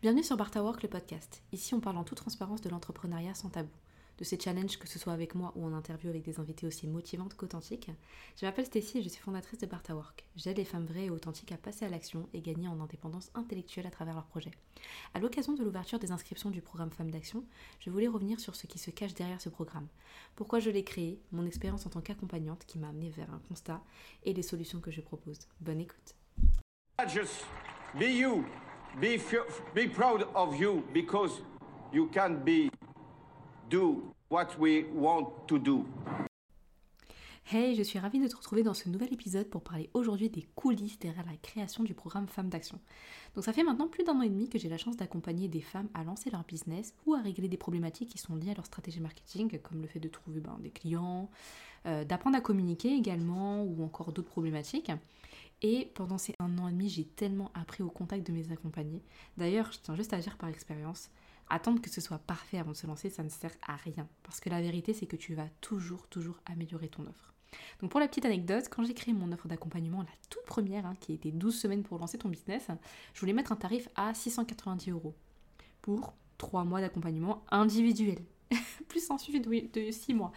Bienvenue sur Barta Work, le podcast. Ici, on parle en toute transparence de l'entrepreneuriat sans tabou, de ces challenges, que ce soit avec moi ou en interview avec des invités aussi motivantes qu'authentiques. Je m'appelle Stécie et je suis fondatrice de Barta Work. J'aide les femmes vraies et authentiques à passer à l'action et gagner en indépendance intellectuelle à travers leurs projets. À l'occasion de l'ouverture des inscriptions du programme Femmes d'Action, je voulais revenir sur ce qui se cache derrière ce programme. Pourquoi je l'ai créé, mon expérience en tant qu'accompagnante qui m'a amené vers un constat et les solutions que je propose. Bonne écoute. Be you. Be, be proud of you because you can be do what we want to do. Hey, je suis ravie de te retrouver dans ce nouvel épisode pour parler aujourd'hui des coulisses derrière la création du programme Femmes d'Action. Donc ça fait maintenant plus d'un an et demi que j'ai la chance d'accompagner des femmes à lancer leur business ou à régler des problématiques qui sont liées à leur stratégie marketing, comme le fait de trouver ben, des clients, euh, d'apprendre à communiquer également, ou encore d'autres problématiques. Et pendant ces un an et demi, j'ai tellement appris au contact de mes accompagnés. D'ailleurs, je tiens juste à dire par expérience, attendre que ce soit parfait avant de se lancer, ça ne sert à rien. Parce que la vérité, c'est que tu vas toujours, toujours améliorer ton offre. Donc pour la petite anecdote, quand j'ai créé mon offre d'accompagnement, la toute première, hein, qui était 12 semaines pour lancer ton business, je voulais mettre un tarif à 690 euros pour 3 mois d'accompagnement individuel. Plus un suivi de 6 mois.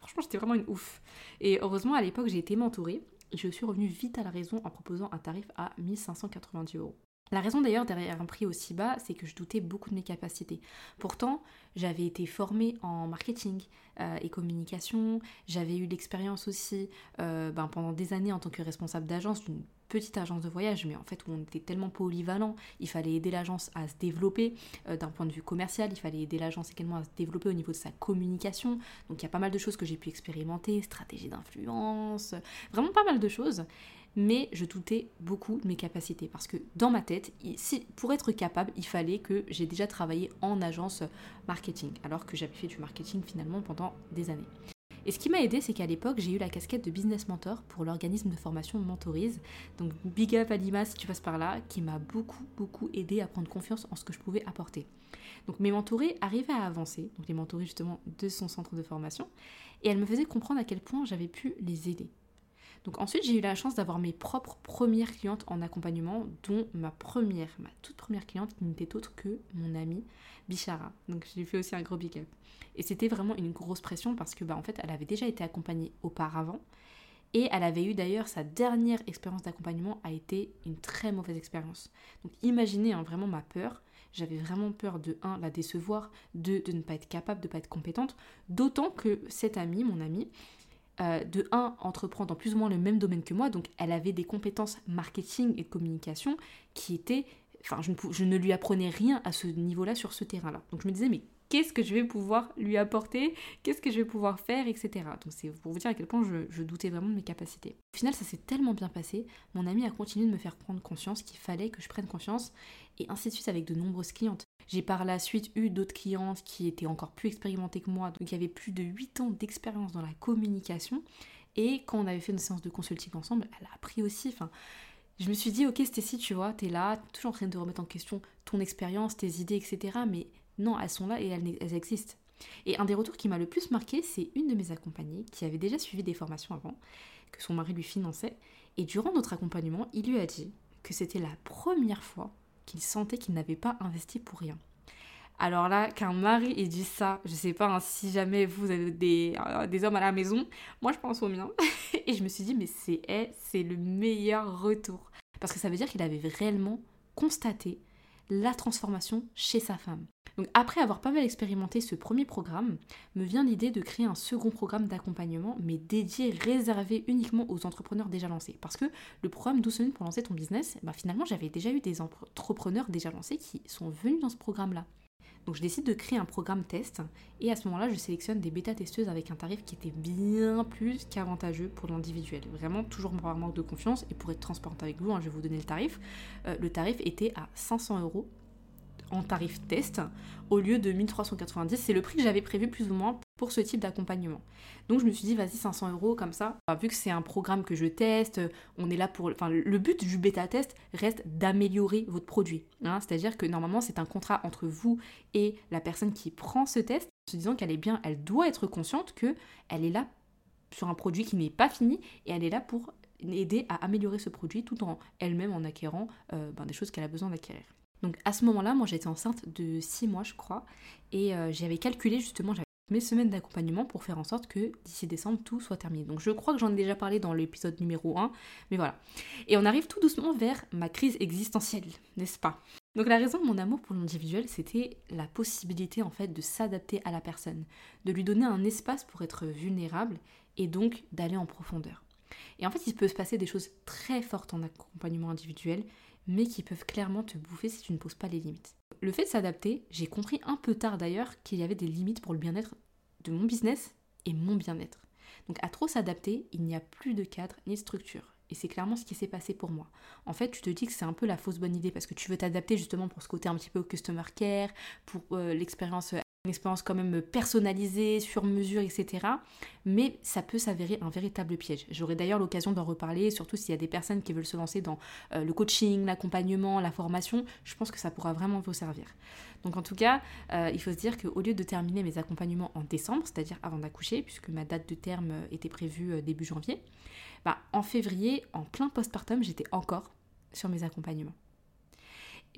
Franchement, j'étais vraiment une ouf. Et heureusement, à l'époque, j'ai été mentorée je suis revenue vite à la raison en proposant un tarif à 1590 euros. La raison d'ailleurs derrière un prix aussi bas, c'est que je doutais beaucoup de mes capacités. Pourtant, j'avais été formée en marketing euh, et communication, j'avais eu l'expérience aussi euh, ben, pendant des années en tant que responsable d'agence d'une petite agence de voyage, mais en fait où on était tellement polyvalent, il fallait aider l'agence à se développer euh, d'un point de vue commercial, il fallait aider l'agence également à se développer au niveau de sa communication. Donc il y a pas mal de choses que j'ai pu expérimenter, stratégie d'influence, vraiment pas mal de choses mais je doutais beaucoup de mes capacités parce que dans ma tête, pour être capable, il fallait que j'ai déjà travaillé en agence marketing, alors que j'avais fait du marketing finalement pendant des années. Et ce qui m'a aidé, c'est qu'à l'époque, j'ai eu la casquette de business mentor pour l'organisme de formation Mentorise. Donc, big up à si tu passes par là, qui m'a beaucoup, beaucoup aidé à prendre confiance en ce que je pouvais apporter. Donc, mes mentorés arrivaient à avancer, donc les mentorés justement de son centre de formation, et elles me faisaient comprendre à quel point j'avais pu les aider. Donc ensuite, j'ai eu la chance d'avoir mes propres premières clientes en accompagnement, dont ma première, ma toute première cliente qui n'était autre que mon amie Bichara. Donc j'ai fait aussi un gros big up. Et c'était vraiment une grosse pression parce que bah, en fait, elle avait déjà été accompagnée auparavant. Et elle avait eu d'ailleurs sa dernière expérience d'accompagnement a été une très mauvaise expérience. Donc imaginez hein, vraiment ma peur. J'avais vraiment peur de 1 la décevoir, 2 de ne pas être capable, de ne pas être compétente. D'autant que cette amie, mon amie, euh, de 1 entreprendre dans plus ou moins le même domaine que moi, donc elle avait des compétences marketing et communication qui étaient... Enfin, je ne, je ne lui apprenais rien à ce niveau-là, sur ce terrain-là. Donc je me disais, mais qu'est-ce que je vais pouvoir lui apporter, qu'est-ce que je vais pouvoir faire, etc. Donc c'est pour vous dire à quel point je, doutais vraiment de mes capacités. Au final, ça s'est tellement bien passé, mon ami a continué de me faire prendre conscience qu'il fallait que je prenne confiance, et ainsi de suite avec de nombreuses clientes. J'ai par la suite eu d'autres clientes qui étaient encore plus expérimentées que moi, donc qui avaient plus de 8 ans d'expérience dans la communication, et quand on avait fait une séance de consulting ensemble, elle a appris aussi, enfin... Je me suis dit, ok Stécie, tu vois, t'es là, toujours en train de remettre en question ton expérience, tes idées, etc. Mais non, elles sont là et elles, existent. Et un des retours qui m'a le plus marqué, c'est une de mes accompagnées qui avait déjà suivi des formations avant, que son mari lui finançait, et durant notre accompagnement, il lui a dit que c'était la première fois qu'il sentait qu'il n'avait pas investi pour rien. Alors là, qu'un mari ait dit ça, je sais pas hein, si jamais vous avez des, euh, des, hommes à la maison, moi je pense au mien. et je me suis dit, mais c'est eh, c'est le meilleur retour. Parce que ça veut dire qu'il avait réellement constaté la transformation chez sa femme. Donc après avoir pas mal expérimenté ce premier programme, me vient l'idée de créer un second programme d'accompagnement, mais dédié, réservé uniquement aux entrepreneurs déjà lancés. Parce que le programme 12 semaines pour lancer ton business, bah finalement j'avais déjà eu des entrepreneurs déjà lancés qui sont venus dans ce programme-là. Donc je décide de créer un programme test et à ce moment-là, je sélectionne des bêta-testeuses avec un tarif qui était bien plus qu'avantageux pour l'individuel. Vraiment, toujours par manque de confiance et pour être transparente avec vous, hein, je vais vous donner le tarif. Euh, le tarif était à 500 euros en tarif test au lieu de 1390. C'est le prix que j'avais prévu plus ou moins pour ce type d'accompagnement. Donc je me suis dit, vas-y, 500 euros comme ça. Vu que c'est un programme que je teste, on est là pour... Enfin, le but du bêta-test reste d'améliorer votre produit. Hein. C'est-à-dire que normalement, c'est un contrat entre vous et la personne qui prend ce test, en se disant qu'elle est bien, elle doit être consciente que elle est là sur un produit qui n'est pas fini et elle est là pour aider à améliorer ce produit tout en elle-même en acquérant euh, ben, des choses qu'elle a besoin d'acquérir. Donc à ce moment-là, moi j'étais enceinte de 6 mois je crois, et euh, j'avais calculé justement, mes semaines d'accompagnement pour faire en sorte que d'ici décembre tout soit terminé. Donc je crois que j'en ai déjà parlé dans l'épisode numéro 1, mais voilà. Et on arrive tout doucement vers ma crise existentielle, n'est-ce pas? Donc la raison de mon amour pour l'individuel, c'était la possibilité en fait de s'adapter à la personne, de lui donner un espace pour être vulnérable et donc d'aller en profondeur. Et en fait, il peut se passer des choses très fortes en accompagnement individuel, mais qui peuvent clairement te bouffer si tu ne poses pas les limites. Le fait de s'adapter, j'ai compris un peu tard d'ailleurs qu'il y avait des limites pour le bien-être de mon business et mon bien-être. Donc à trop s'adapter, il n'y a plus de cadre ni de structure. Et c'est clairement ce qui s'est passé pour moi. En fait, tu te dis que c'est un peu la fausse bonne idée parce que tu veux t'adapter justement pour ce côté un petit peu customer care, pour euh, l'expérience une expérience quand même personnalisée, sur mesure, etc. Mais ça peut s'avérer un véritable piège. J'aurai d'ailleurs l'occasion d'en reparler, surtout s'il y a des personnes qui veulent se lancer dans euh, le coaching, l'accompagnement, la formation. Je pense que ça pourra vraiment vous servir. Donc en tout cas, il faut se dire qu'au lieu de terminer mes accompagnements en décembre, c'est-à-dire avant d'accoucher, puisque ma date de terme était prévue début janvier, bah, en février, en plein postpartum, j'étais encore sur mes accompagnements.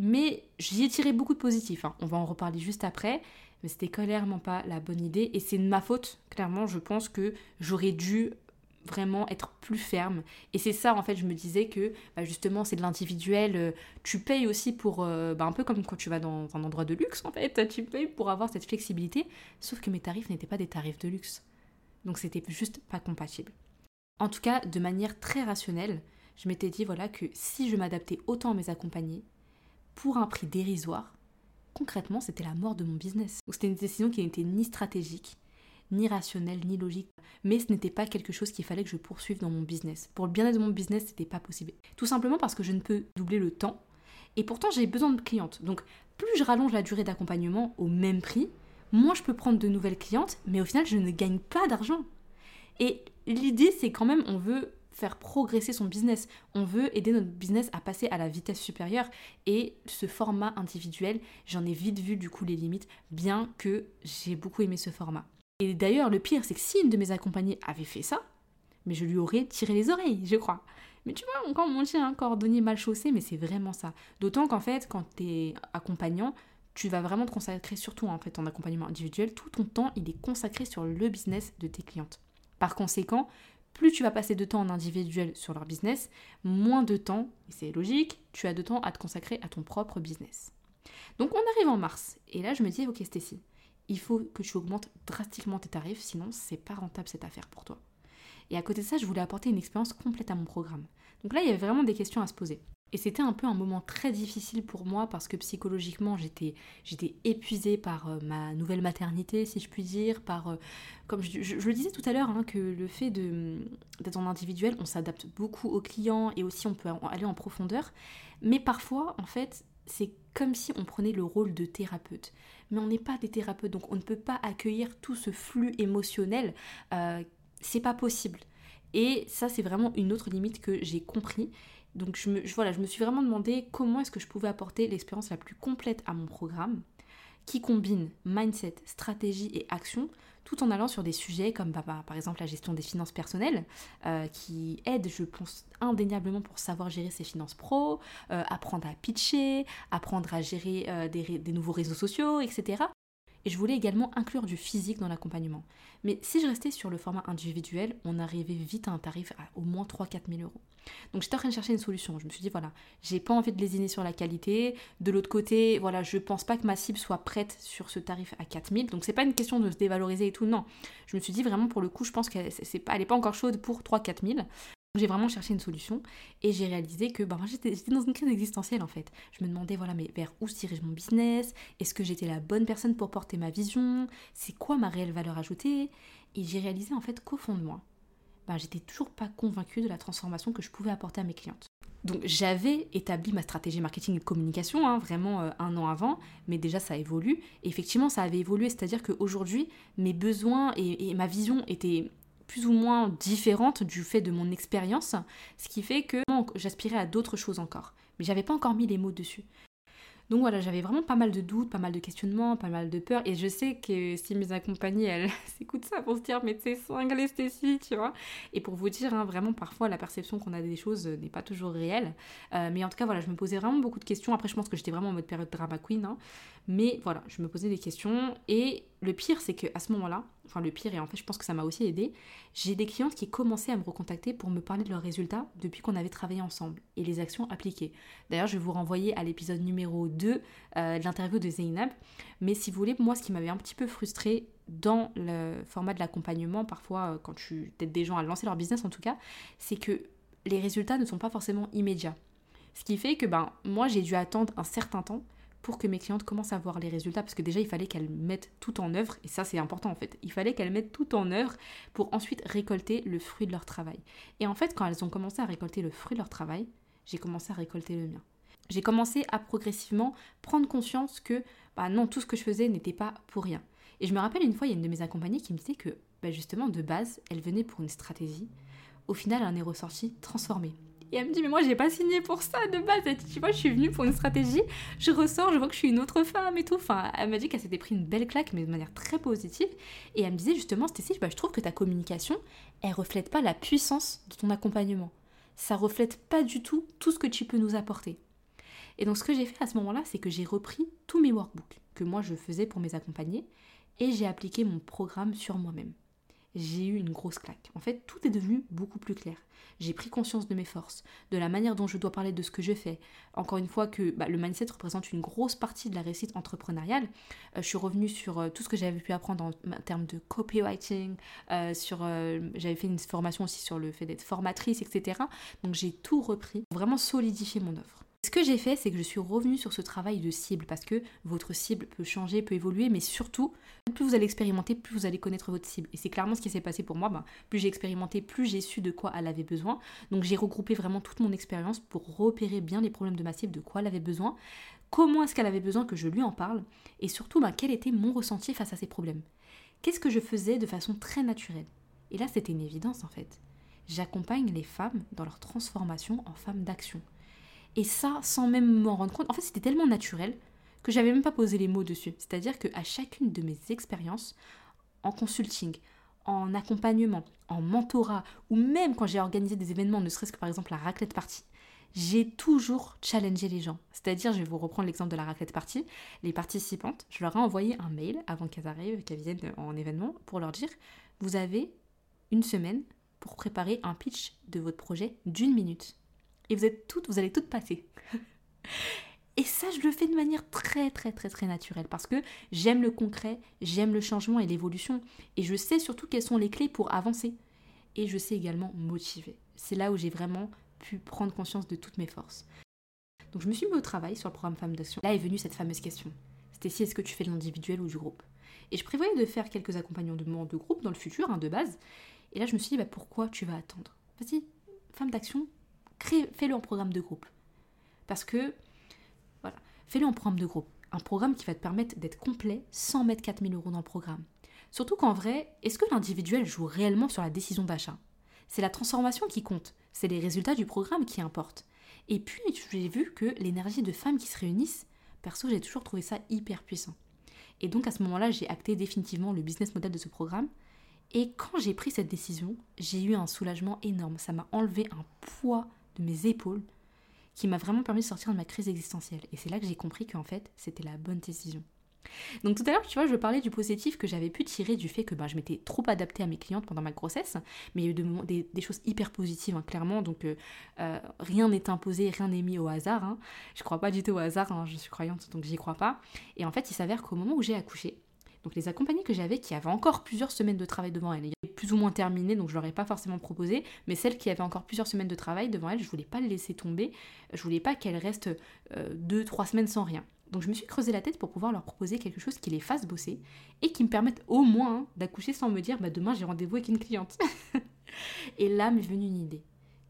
Mais j'y ai tiré beaucoup de positifs, hein. on va en reparler juste après, mais c'était clairement pas la bonne idée et c'est de ma faute, clairement, je pense que j'aurais dû vraiment être plus ferme. Et c'est ça, en fait, je me disais que bah, justement, c'est de l'individuel. Euh, tu payes aussi pour. Euh, bah, un peu comme quand tu vas dans un endroit de luxe, en fait. Tu payes pour avoir cette flexibilité. Sauf que mes tarifs n'étaient pas des tarifs de luxe. Donc c'était juste pas compatible. En tout cas, de manière très rationnelle, je m'étais dit voilà que si je m'adaptais autant à mes accompagnés, pour un prix dérisoire, concrètement, c'était la mort de mon business. C'était une décision qui n'était ni stratégique, ni rationnelle, ni logique. Mais ce n'était pas quelque chose qu'il fallait que je poursuive dans mon business. Pour le bien-être de mon business, ce n'était pas possible. Tout simplement parce que je ne peux doubler le temps. Et pourtant, j'ai besoin de clientes. Donc, plus je rallonge la durée d'accompagnement au même prix, moins je peux prendre de nouvelles clientes, mais au final, je ne gagne pas d'argent. Et l'idée, c'est quand même, on veut faire progresser son business. On veut aider notre business à passer à la vitesse supérieure. Et ce format individuel, j'en ai vite vu du coup les limites, bien que j'ai beaucoup aimé ce format. Et d'ailleurs, le pire, c'est que si une de mes accompagnées avait fait ça, mais je lui aurais tiré les oreilles, je crois. Mais tu vois, encore mon chien, un cordonnier mal chaussé, mais c'est vraiment ça. D'autant qu'en fait, quand tu es accompagnant, tu vas vraiment te consacrer surtout en fait ton accompagnement individuel, tout ton temps, il est consacré sur le business de tes clientes. Par conséquent, plus tu vas passer de temps en individuel sur leur business, moins de temps, et c'est logique, tu as de temps à te consacrer à ton propre business. Donc on arrive en mars, et là je me dis, ok Stécie, il faut que tu augmentes drastiquement tes tarifs, sinon c'est pas rentable cette affaire pour toi. Et à côté de ça, je voulais apporter une expérience complète à mon programme. Donc là, il y avait vraiment des questions à se poser. Et c'était un peu un moment très difficile pour moi parce que psychologiquement j'étais j'étais épuisée par euh, ma nouvelle maternité si je puis dire, par euh, comme je, le disais tout à l'heure hein, que le fait d'être en individuel, on s'adapte beaucoup aux clients et aussi on peut aller en profondeur, mais parfois en fait c'est comme si on prenait le rôle de thérapeute. Mais on n'est pas des thérapeutes, donc on ne peut pas accueillir tout ce flux émotionnel. Euh, c'est pas possible. Et ça, c'est vraiment une autre limite que j'ai compris. Donc je me, voilà, je me suis vraiment demandé comment est-ce que je pouvais apporter l'expérience la plus complète à mon programme, qui combine mindset, stratégie et action, tout en allant sur des sujets comme bah, par exemple la gestion des finances personnelles, euh, qui aide, je pense, indéniablement pour savoir gérer ses finances pro, euh, apprendre à pitcher, apprendre à gérer euh, des nouveaux réseaux sociaux, etc. Et je voulais également inclure du physique dans l'accompagnement. Mais si je restais sur le format individuel, on arrivait vite à un tarif à au moins 3-4 000 euros. Donc j'étais en train de chercher une solution. Je me suis dit, voilà, j'ai pas envie de lésiner sur la qualité. De l'autre côté, voilà, je pense pas que ma cible soit prête sur ce tarif à 4 000. Donc c'est pas une question de se dévaloriser et tout, non. Je me suis dit vraiment, pour le coup, je pense qu'elle n'est pas, pas encore chaude pour 3-4 000. J'ai vraiment cherché une solution et j'ai réalisé que bah, j'étais dans une crise existentielle en fait. Je me demandais voilà mais vers où se dirige mon business? Est-ce que j'étais la bonne personne pour porter ma vision? C'est quoi ma réelle valeur ajoutée? Et j'ai réalisé en fait qu'au fond de moi, bah, j'étais toujours pas convaincue de la transformation que je pouvais apporter à mes clientes. Donc j'avais établi ma stratégie marketing et communication hein, vraiment euh, un an avant, mais déjà ça évolue. Effectivement ça avait évolué, c'est-à-dire qu'aujourd'hui mes besoins et ma vision étaient plus ou moins différente du fait de mon expérience, ce qui fait que j'aspirais à d'autres choses encore. Mais j'avais pas encore mis les mots dessus. Donc voilà, j'avais vraiment pas mal de doutes, pas mal de questionnements, pas mal de peurs. Et je sais que si mes accompagnées, elles s'écoutent ça pour se dire, mais c'est cinglé Stécie, tu vois. Et pour vous dire, hein, vraiment, parfois, la perception qu'on a des choses n'est pas toujours réelle. Euh, mais en tout cas, voilà, je me posais vraiment beaucoup de questions. Après, je pense que j'étais vraiment en mode période drama queen. Hein. Mais voilà, je me posais des questions. Et le pire, c'est qu'à ce moment-là, enfin le pire, et en fait je pense que ça m'a aussi aidé, j'ai des clientes qui commençaient à me recontacter pour me parler de leurs résultats depuis qu'on avait travaillé ensemble et les actions appliquées. D'ailleurs, je vais vous renvoyer à l'épisode numéro 2 euh, de l'interview de Zeynab. Mais si vous voulez, moi, ce qui m'avait un petit peu frustré dans le format de l'accompagnement, parfois euh, quand tu aides des gens à lancer leur business en tout cas, c'est que les résultats ne sont pas forcément immédiats. Ce qui fait que ben, moi, j'ai dû attendre un certain temps pour que mes clientes commencent à voir les résultats, parce que déjà il fallait qu'elles mettent tout en œuvre, et ça c'est important en fait, il fallait qu'elles mettent tout en œuvre pour ensuite récolter le fruit de leur travail. Et en fait quand elles ont commencé à récolter le fruit de leur travail, j'ai commencé à récolter le mien. J'ai commencé à progressivement prendre conscience que bah non, tout ce que je faisais n'était pas pour rien. Et je me rappelle une fois, il y a une de mes accompagnées qui me disait que bah justement de base, elle venait pour une stratégie. Au final, elle en est ressortie transformée. Et elle me dit, mais moi, j'ai pas signé pour ça de base. Elle dit, tu vois, je suis venue pour une stratégie, je ressors, je vois que je suis une autre femme et tout. Enfin, elle m'a dit qu'elle s'était pris une belle claque, mais de manière très positive. Et elle me disait justement, Stécie, bah, je trouve que ta communication, elle reflète pas la puissance de ton accompagnement. Ça reflète pas du tout tout ce que tu peux nous apporter. Et donc, ce que j'ai fait à ce moment-là, c'est que j'ai repris tous mes workbooks que moi je faisais pour mes accompagnés et j'ai appliqué mon programme sur moi-même j'ai eu une grosse claque. En fait, tout est devenu beaucoup plus clair. J'ai pris conscience de mes forces, de la manière dont je dois parler de ce que je fais. Encore une fois que bah, le mindset représente une grosse partie de la réussite entrepreneuriale. Euh, je suis revenue sur euh, tout ce que j'avais pu apprendre en, termes de copywriting, euh, sur j'avais fait une formation aussi sur le fait d'être formatrice, etc. Donc j'ai tout repris, vraiment solidifier mon offre. Ce que j'ai fait, c'est que je suis revenue sur ce travail de cible parce que votre cible peut changer, peut évoluer, mais surtout, plus vous allez expérimenter, plus vous allez connaître votre cible. Et c'est clairement ce qui s'est passé pour moi. Ben, plus j'ai expérimenté, plus j'ai su de quoi elle avait besoin. Donc j'ai regroupé vraiment toute mon expérience pour repérer bien les problèmes de ma cible, de quoi elle avait besoin, comment est-ce qu'elle avait besoin que je lui en parle, et surtout ben, quel était mon ressenti face à ces problèmes. Qu'est-ce que je faisais de façon très naturelle? Et là, c'était une évidence en fait. J'accompagne les femmes dans leur transformation en femmes d'action. Et ça, sans même m'en rendre compte, en fait, c'était tellement naturel que j'avais même pas posé les mots dessus. C'est-à-dire qu'à chacune de mes expériences, en consulting, en accompagnement, en mentorat, ou même quand j'ai organisé des événements, ne serait-ce que par exemple la raclette party, j'ai toujours challengé les gens. C'est-à-dire, je vais vous reprendre l'exemple de la raclette party, les participantes, je leur ai envoyé un mail avant qu'elles arrivent, qu'elles viennent en événement, pour leur dire, vous avez une semaine pour préparer un pitch de votre projet d'une minute et vous êtes toutes, vous allez toutes passer. Et ça, je le fais de manière très, très, très, très naturelle parce que j'aime le concret, j'aime le changement et l'évolution. Et je sais surtout quelles sont les clés pour avancer. Et je sais également motiver. C'est là où j'ai vraiment pu prendre conscience de toutes mes forces. Donc je me suis mis au travail sur le programme Femmes d'Action. Là est venue cette fameuse question. Si est-ce que tu fais de l'individuel ou du groupe? Et je prévoyais de faire quelques accompagnements de groupe dans le futur, hein, de base. Et là, je me suis dit, bah, pourquoi tu vas attendre? Vas-y, femme d'action, fais-le en programme de groupe. Parce que, voilà, fais-le en programme de groupe. Un programme qui va te permettre d'être complet sans mettre 4000 euros dans le programme. Surtout qu'en vrai, est-ce que l'individuel joue réellement sur la décision d'achat? C'est la transformation qui compte, c'est les résultats du programme qui importent. Et puis, j'ai vu que l'énergie de femmes qui se réunissent, perso, j'ai toujours trouvé ça hyper puissant. Et donc à ce moment-là, j'ai acté définitivement le business model de ce programme. Et quand j'ai pris cette décision, j'ai eu un soulagement énorme. Ça m'a enlevé un poids mes épaules, qui m'a vraiment permis de sortir de ma crise existentielle. Et c'est là que j'ai compris qu'en fait, c'était la bonne décision. Donc tout à l'heure, tu vois, je parlais du positif que j'avais pu tirer du fait que bah, je m'étais trop adaptée à mes clientes pendant ma grossesse, mais il y a eu des, des, choses hyper positives, hein, clairement, donc euh, euh, rien n'est imposé, rien n'est mis au hasard. Hein. Je crois pas du tout au hasard, hein, je suis croyante, donc j'y crois pas. Et en fait, il s'avère qu'au moment où j'ai accouché, donc les accompagnées que j'avais, qui avaient encore plusieurs semaines de travail devant elles, plus ou moins terminées, donc je leur ai pas forcément proposé, mais celles qui avaient encore plusieurs semaines de travail devant elles, je voulais pas les laisser tomber, je voulais pas qu'elles restent euh, deux, trois semaines sans rien. Donc je me suis creusé la tête pour pouvoir leur proposer quelque chose qui les fasse bosser et qui me permette au moins d'accoucher sans me dire bah demain j'ai rendez-vous avec une cliente. et là m'est venue une idée.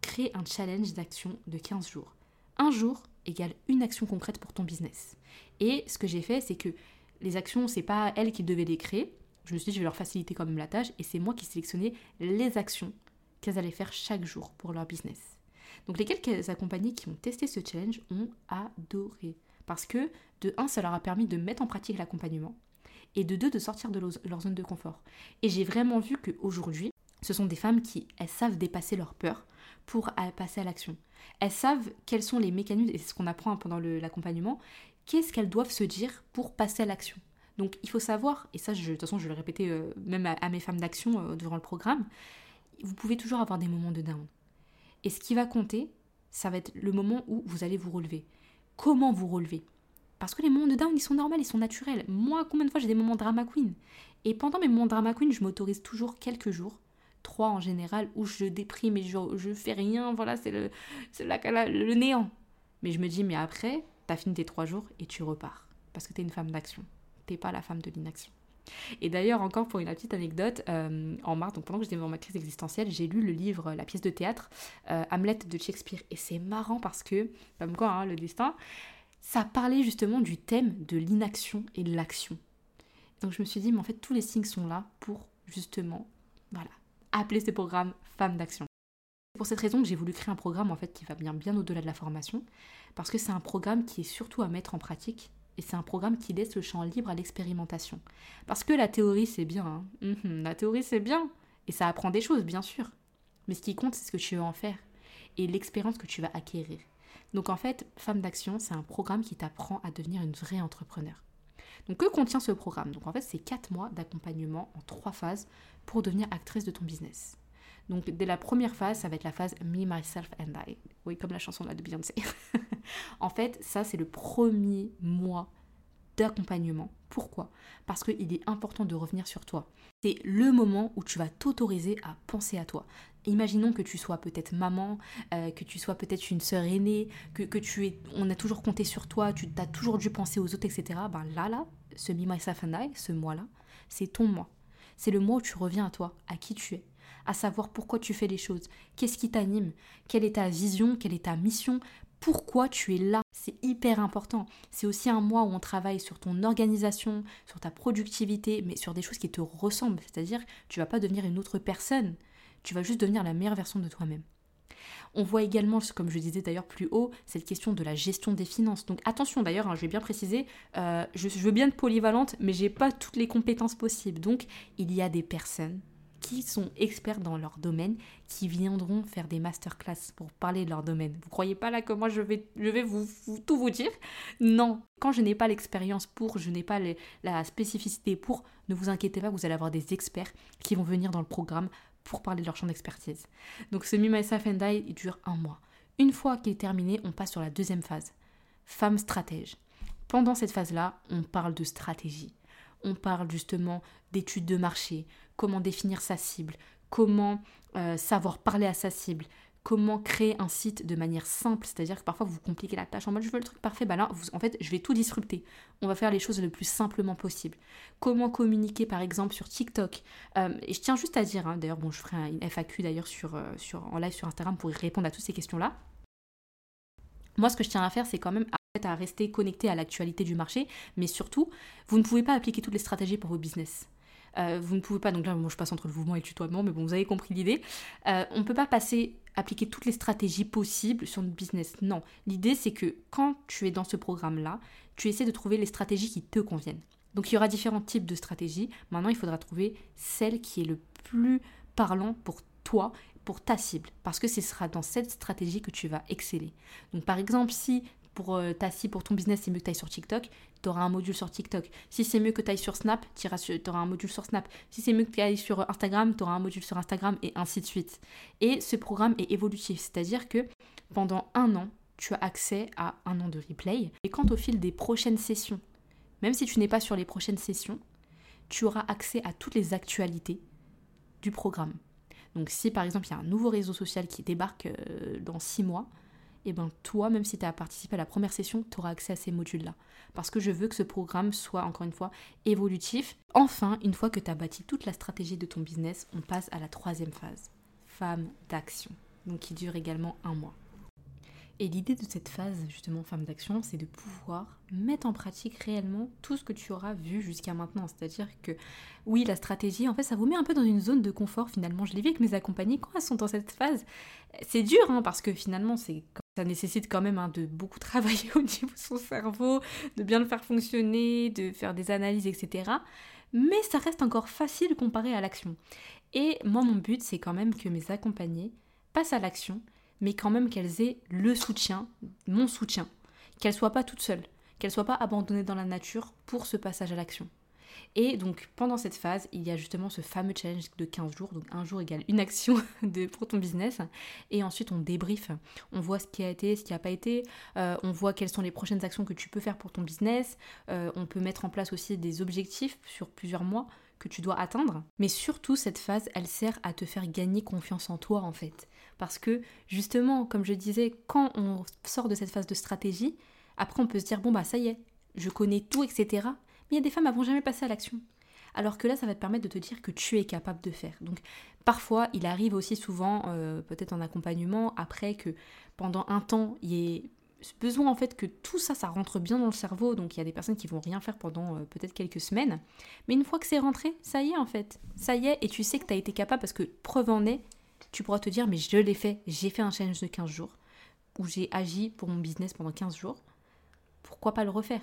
Créer un challenge d'action de 15 jours. Un jour égale une action concrète pour ton business. Et ce que j'ai fait, c'est que les actions, c'est pas elles qui devaient les créer. Je me suis dit, je vais leur faciliter quand même la tâche et c'est moi qui sélectionnais les actions qu'elles allaient faire chaque jour pour leur business. Donc les quelques accompagnés qui ont testé ce challenge ont adoré Parce que, de un, ça leur a permis de mettre en pratique l'accompagnement, et de deux, de sortir de leur zone de confort. Et j'ai vraiment vu qu'aujourd'hui, ce sont des femmes qui, elles savent dépasser leur peur pour passer à l'action. Elles savent quels sont les mécanismes, et c'est ce qu'on apprend pendant l'accompagnement, qu'est-ce qu'elles doivent se dire pour passer à l'action. Donc il faut savoir, et ça je, de toute façon je vais le répéter euh, même à, mes femmes d'action euh, durant le programme, vous pouvez toujours avoir des moments de down. Et ce qui va compter, ça va être le moment où vous allez vous relever. Comment vous relever? Parce que les moments de down, ils sont normaux, ils sont naturels. Moi, combien de fois j'ai des moments drama queen? Et pendant mes moments drama queen, je m'autorise toujours quelques jours, trois en général, où je déprime et je, je fais rien, voilà, c'est le, le néant. Mais je me dis, mais après, t'as fini tes trois jours et tu repars. Parce que t'es une femme d'action. T'es pas la femme de l'inaction. Et d'ailleurs, encore pour une petite anecdote, euh, en mars, donc pendant que j'étais dans ma crise existentielle, j'ai lu le livre, la pièce de théâtre euh, Hamlet de Shakespeare. Et c'est marrant parce que, comme quoi, hein, le destin, ça parlait justement du thème de l'inaction et de l'action. Donc je me suis dit, mais en fait, tous les signes sont là pour justement, voilà, appeler ce programme Femme d'action. Pour cette raison que j'ai voulu créer un programme en fait qui va bien bien au-delà de la formation, parce que c'est un programme qui est surtout à mettre en pratique et c'est un programme qui laisse le champ libre à l'expérimentation. Parce que la théorie, c'est bien. Hein. Mhm, la théorie, c'est bien. Et ça apprend des choses, bien sûr. Mais ce qui compte, c'est ce que tu veux en faire. Et l'expérience que tu vas acquérir. Donc en fait, Femme d'Action, c'est un programme qui t'apprend à devenir une vraie entrepreneur. Donc que contient ce programme? Donc en fait, c'est 4 mois d'accompagnement en 3 phases pour devenir actrice de ton business. Donc dès la première phase, ça va être la phase Me, Myself and I. Oui, comme la chanson de Beyoncé. en fait, ça c'est le premier mois d'accompagnement. Pourquoi? Parce qu'il est important de revenir sur toi. C'est le moment où tu vas t'autoriser à penser à toi. Imaginons que tu sois peut-être maman, euh, que tu sois peut-être une sœur aînée, que, que, tu es, on a toujours compté sur toi, tu as toujours dû penser aux autres, etc. Ben là, là, ce Me, Myself and I, ce mois-là, c'est ton mois. C'est le mois où tu reviens à toi, à qui tu es, à savoir pourquoi tu fais les choses, qu'est-ce qui t'anime, quelle est ta vision, quelle est ta mission, pourquoi tu es là? C'est hyper important. C'est aussi un mois où on travaille sur ton organisation, sur ta productivité, mais sur des choses qui te ressemblent. C'est-à-dire, tu vas pas devenir une autre personne. Tu vas juste devenir la meilleure version de toi-même. On voit également, comme je disais d'ailleurs plus haut, cette question de la gestion des finances. Donc attention d'ailleurs, hein, je vais bien préciser, euh, je, je, veux bien être polyvalente, mais j'ai pas toutes les compétences possibles. Donc il y a des personnes qui sont experts dans leur domaine, qui viendront faire des masterclass pour parler de leur domaine. Vous croyez pas là que moi je vais, je vais vous, tout vous dire? Non, quand je n'ai pas l'expérience pour, je n'ai pas la spécificité pour, ne vous inquiétez pas, vous allez avoir des experts qui vont venir dans le programme pour parler de leur champ d'expertise. Donc ce Me, Myself and I, il dure un mois. Une fois qu'il est terminé, on passe sur la deuxième phase, femme stratège. Pendant cette phase-là, on parle de stratégie. On parle justement d'études de marché, comment définir sa cible, comment euh, savoir parler à sa cible, comment créer un site de manière simple, c'est-à-dire que parfois vous compliquez la tâche en mode je veux le truc parfait, bah là en fait je vais tout disrupter, on va faire les choses le plus simplement possible. Comment communiquer par exemple sur TikTok euh, Et je tiens juste à dire, hein, d'ailleurs bon je ferai une FAQ d'ailleurs euh, en live sur Instagram pour répondre à toutes ces questions-là. Moi ce que je tiens à faire c'est quand même à rester connecté à l'actualité du marché, mais surtout vous ne pouvez pas appliquer toutes les stratégies pour vos business. Euh, vous ne pouvez pas, donc là, moi je passe entre le mouvement et le tutoiement, mais bon, vous avez compris l'idée. Euh, on ne peut pas passer, appliquer toutes les stratégies possibles sur notre business. Non. L'idée, c'est que quand tu es dans ce programme-là, tu essaies de trouver les stratégies qui te conviennent. Donc il y aura différents types de stratégies. Maintenant, il faudra trouver celle qui est le plus parlant pour toi, pour ta cible, parce que ce sera dans cette stratégie que tu vas exceller. Donc par exemple, si pour euh, ta cible, pour ton business, c'est mieux que tu ailles sur TikTok, tu auras un module sur TikTok. Si c'est mieux que tu ailles sur Snap, tu auras un module sur Snap. Si c'est mieux que tu ailles sur Instagram, tu auras un module sur Instagram et ainsi de suite. Et ce programme est évolutif, c'est-à-dire que pendant un an, tu as accès à un an de replay. Et quand au fil des prochaines sessions, même si tu n'es pas sur les prochaines sessions, tu auras accès à toutes les actualités du programme. Donc si par exemple il y a un nouveau réseau social qui débarque euh, dans six mois, et eh ben toi, même si tu as participé à la première session, tu auras accès à ces modules-là. Parce que je veux que ce programme soit, encore une fois, évolutif. Enfin, une fois que tu as bâti toute la stratégie de ton business, on passe à la troisième phase, femme d'action, donc qui dure également un mois. Et l'idée de cette phase, justement, femme d'action, c'est de pouvoir mettre en pratique réellement tout ce que tu auras vu jusqu'à maintenant. C'est-à-dire que, oui, la stratégie, en fait, ça vous met un peu dans une zone de confort, finalement. Je l'ai vu avec mes accompagnés, quand elles sont dans cette phase, c'est dur, hein, parce que finalement, c'est ça nécessite quand même hein, de beaucoup travailler au niveau de son cerveau, de bien le faire fonctionner, de faire des analyses, etc. Mais ça reste encore facile comparé à l'action. Et moi, mon but, c'est quand même que mes accompagnés passent à l'action mais quand même qu'elles aient le soutien, mon soutien, qu'elles soient pas toutes seules, qu'elles soient pas abandonnées dans la nature pour ce passage à l'action. Et donc pendant cette phase, il y a justement ce fameux challenge de 15 jours, donc un jour égale une action de, pour ton business, et ensuite on débrief, on voit ce qui a été, ce qui n'a pas été, euh, on voit quelles sont les prochaines actions que tu peux faire pour ton business, euh, on peut mettre en place aussi des objectifs sur plusieurs mois que tu dois atteindre, mais surtout cette phase, elle sert à te faire gagner confiance en toi en fait. Parce que justement, comme je disais, quand on sort de cette phase de stratégie, après on peut se dire, bon bah ça y est, je connais tout, etc. Mais il y a des femmes qui n'avont jamais passé à l'action. Alors que là, ça va te permettre de te dire que tu es capable de faire. Donc parfois, il arrive aussi souvent, euh, peut-être en accompagnement, après que pendant un temps, il y ait besoin en fait que tout ça, ça rentre bien dans le cerveau. Donc il y a des personnes qui vont rien faire pendant euh, peut-être quelques semaines. Mais une fois que c'est rentré, ça y est en fait. Ça y est, et tu sais que tu as été capable parce que preuve en est, tu pourras te dire, mais je l'ai fait, j'ai fait un challenge de 15 jours, où j'ai agi pour mon business pendant 15 jours, pourquoi pas le refaire?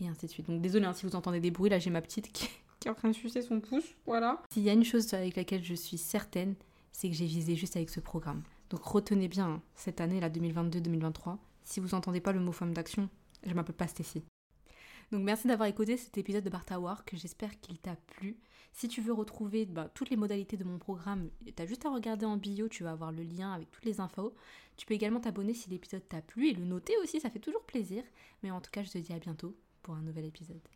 Et ainsi de suite. Donc désolé hein, si vous entendez des bruits, là j'ai ma petite qui, est en train de sucer son pouce, voilà. S'il y a une chose avec laquelle je suis certaine, c'est que j'ai visé juste avec ce programme. Donc retenez bien, hein, cette année, là 2022-2023, si vous entendez pas le mot femme d'action, je m'appelle pas Stécie. Donc merci d'avoir écouté cet épisode de Barta Work, j'espère qu'il t'a plu. Si tu veux retrouver bah, toutes les modalités de mon programme, tu as juste à regarder en bio, tu vas avoir le lien avec toutes les infos. Tu peux également t'abonner si l'épisode t'a plu et le noter aussi, ça fait toujours plaisir. Mais en tout cas, je te dis à bientôt pour un nouvel épisode.